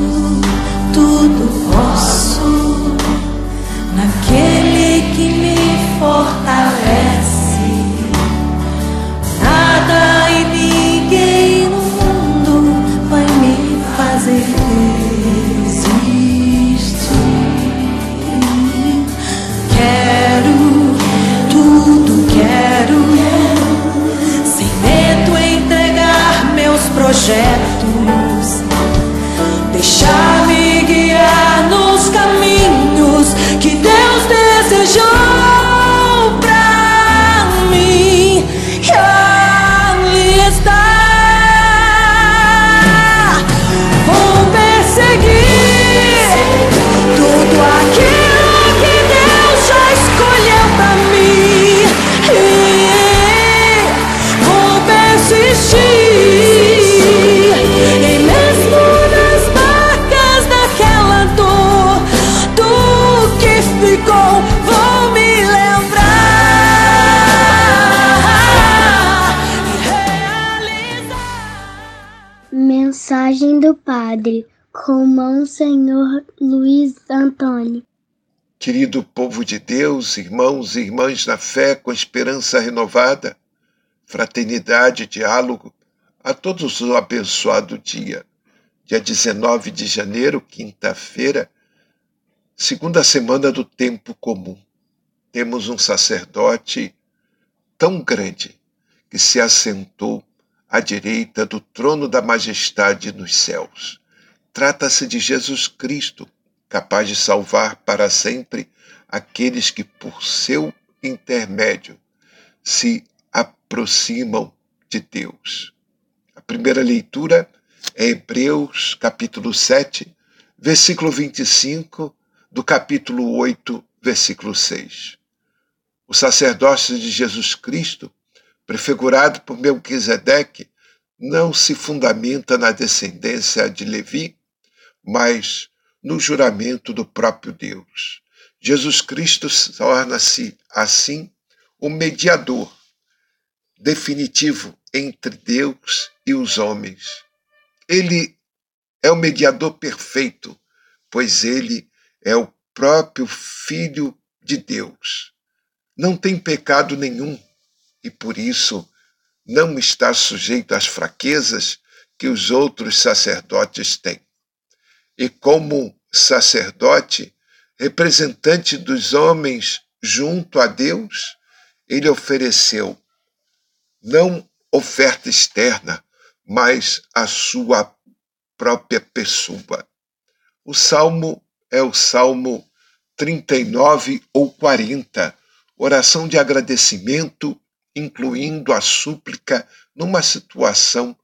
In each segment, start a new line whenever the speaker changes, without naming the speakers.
tudo
Mensagem do Padre com Monsenhor Luiz Antônio.
Querido povo de Deus, irmãos e irmãs na fé com esperança renovada, fraternidade, diálogo, a todos um abençoado dia. Dia 19 de janeiro, quinta-feira, segunda semana do tempo comum. Temos um sacerdote tão grande que se assentou à direita do trono da majestade nos céus. Trata-se de Jesus Cristo, capaz de salvar para sempre aqueles que, por seu intermédio, se aproximam de Deus. A primeira leitura é Hebreus, capítulo 7, versículo 25, do capítulo 8, versículo 6. O sacerdócio de Jesus Cristo, prefigurado por Melquisedeque, não se fundamenta na descendência de Levi, mas no juramento do próprio Deus. Jesus Cristo torna-se, assim, o mediador definitivo entre Deus e os homens. Ele é o mediador perfeito, pois ele é o próprio Filho de Deus. Não tem pecado nenhum e, por isso, não está sujeito às fraquezas que os outros sacerdotes têm. E como sacerdote, representante dos homens junto a Deus, ele ofereceu não oferta externa, mas a sua própria pessoa. O salmo é o salmo 39 ou 40, oração de agradecimento, incluindo a súplica numa situação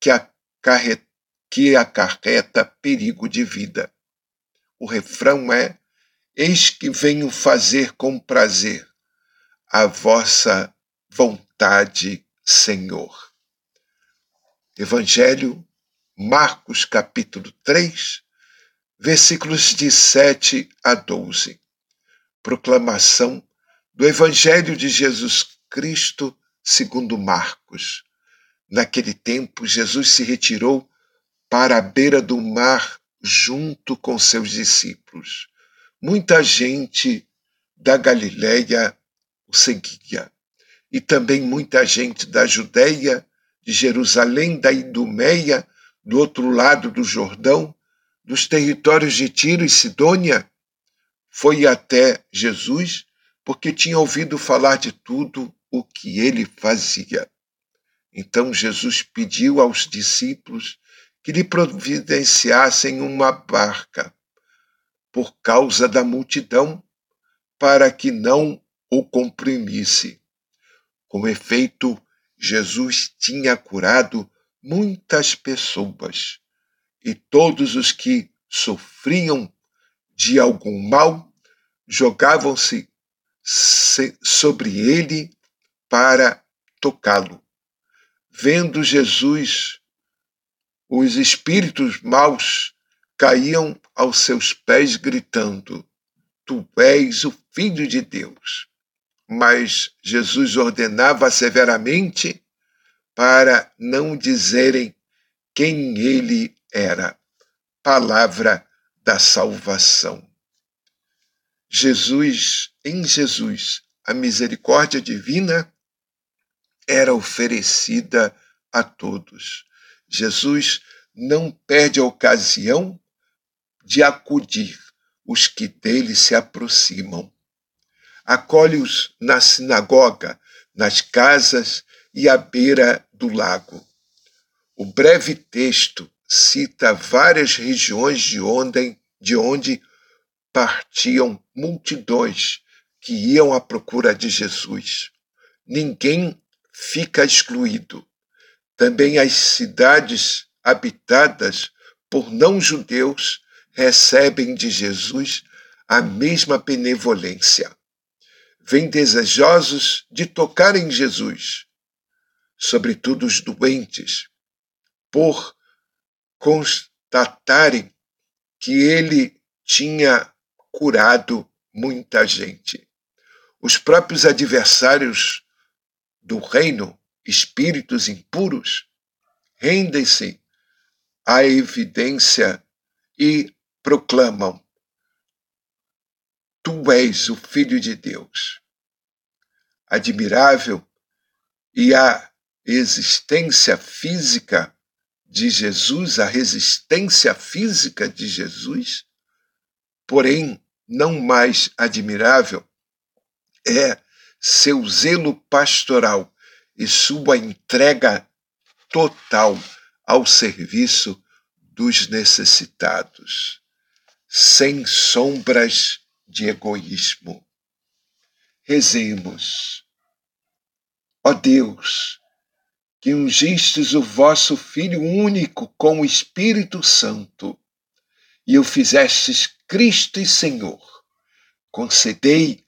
que acarreta, que acarreta perigo de vida. O refrão é: Eis que venho fazer com prazer a vossa vontade, Senhor. Evangelho, Marcos capítulo 3, versículos de 7 a 12. Proclamação do Evangelho de Jesus Cristo segundo Marcos. Naquele tempo, Jesus se retirou para a beira do mar junto com seus discípulos. Muita gente da Galiléia o seguia, e também muita gente da Judéia, de Jerusalém, da Idumeia, do outro lado do Jordão, dos territórios de Tiro e Sidônia, foi até Jesus porque tinha ouvido falar de tudo o que ele fazia. Então Jesus pediu aos discípulos que lhe providenciassem uma barca por causa da multidão, para que não o comprimisse. Com efeito, Jesus tinha curado muitas pessoas, e todos os que sofriam de algum mal jogavam-se sobre ele para tocá-lo. Vendo Jesus, os espíritos maus caíam aos seus pés, gritando: Tu és o Filho de Deus. Mas Jesus ordenava severamente para não dizerem quem ele era. palavra da salvação. Jesus, em Jesus, a misericórdia divina era oferecida a todos. Jesus não perde a ocasião de acudir os que dele se aproximam. Acolhe-os na sinagoga, nas casas e à beira do lago. O breve texto cita várias regiões de onde, de onde partiam multidões que iam à procura de Jesus. Ninguém fica excluído. Também as cidades habitadas por não-judeus recebem de Jesus a mesma benevolência. Vêm desejosos de tocar em Jesus, sobretudo os doentes, por constatarem que ele tinha curado muita gente. Os próprios adversários do reino, espíritos impuros, rendem-se à evidência e proclamam: Tu és o Filho de Deus. Admirável e a existência física de Jesus, a resistência física de Jesus, porém não mais admirável é seu zelo pastoral e sua entrega total ao serviço dos necessitados, sem sombras de egoísmo. Rezemos. Ó Deus, que ungistes o vosso Filho único com o Espírito Santo e o fizestes Cristo e Senhor, concedei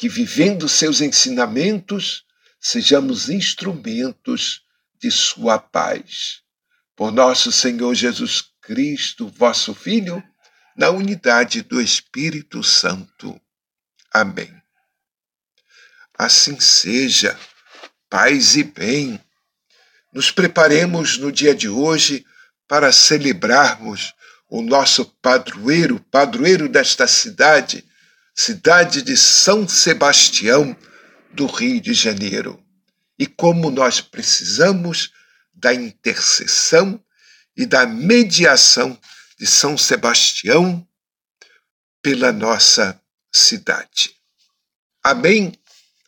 que, vivendo seus ensinamentos, sejamos instrumentos de sua paz. Por nosso Senhor Jesus Cristo, vosso Filho, na unidade do Espírito Santo. Amém. Assim seja, paz e bem. Nos preparemos no dia de hoje para celebrarmos o nosso padroeiro, padroeiro desta cidade, cidade de São Sebastião, do Rio de Janeiro. E como nós precisamos da intercessão e da mediação de São Sebastião pela nossa cidade. Amém?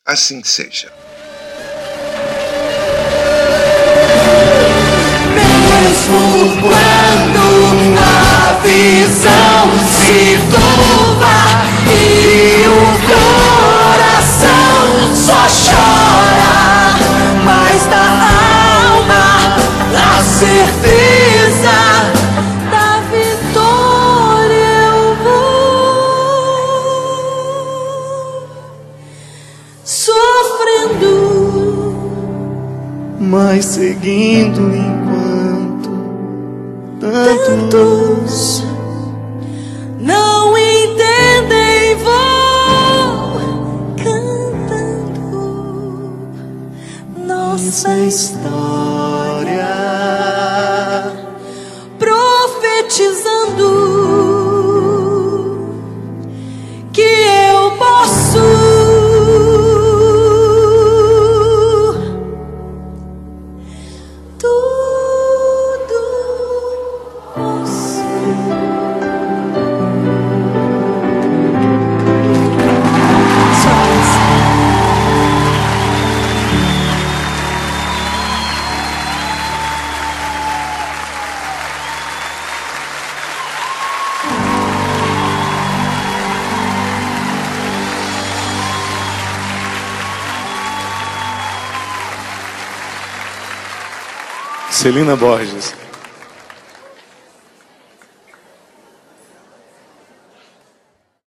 Assim seja.
Mesmo quando a visão se turva sofrendo
mas seguindo enquanto tantos
tantos não entendem vou cantando nossa história
Celina Borges.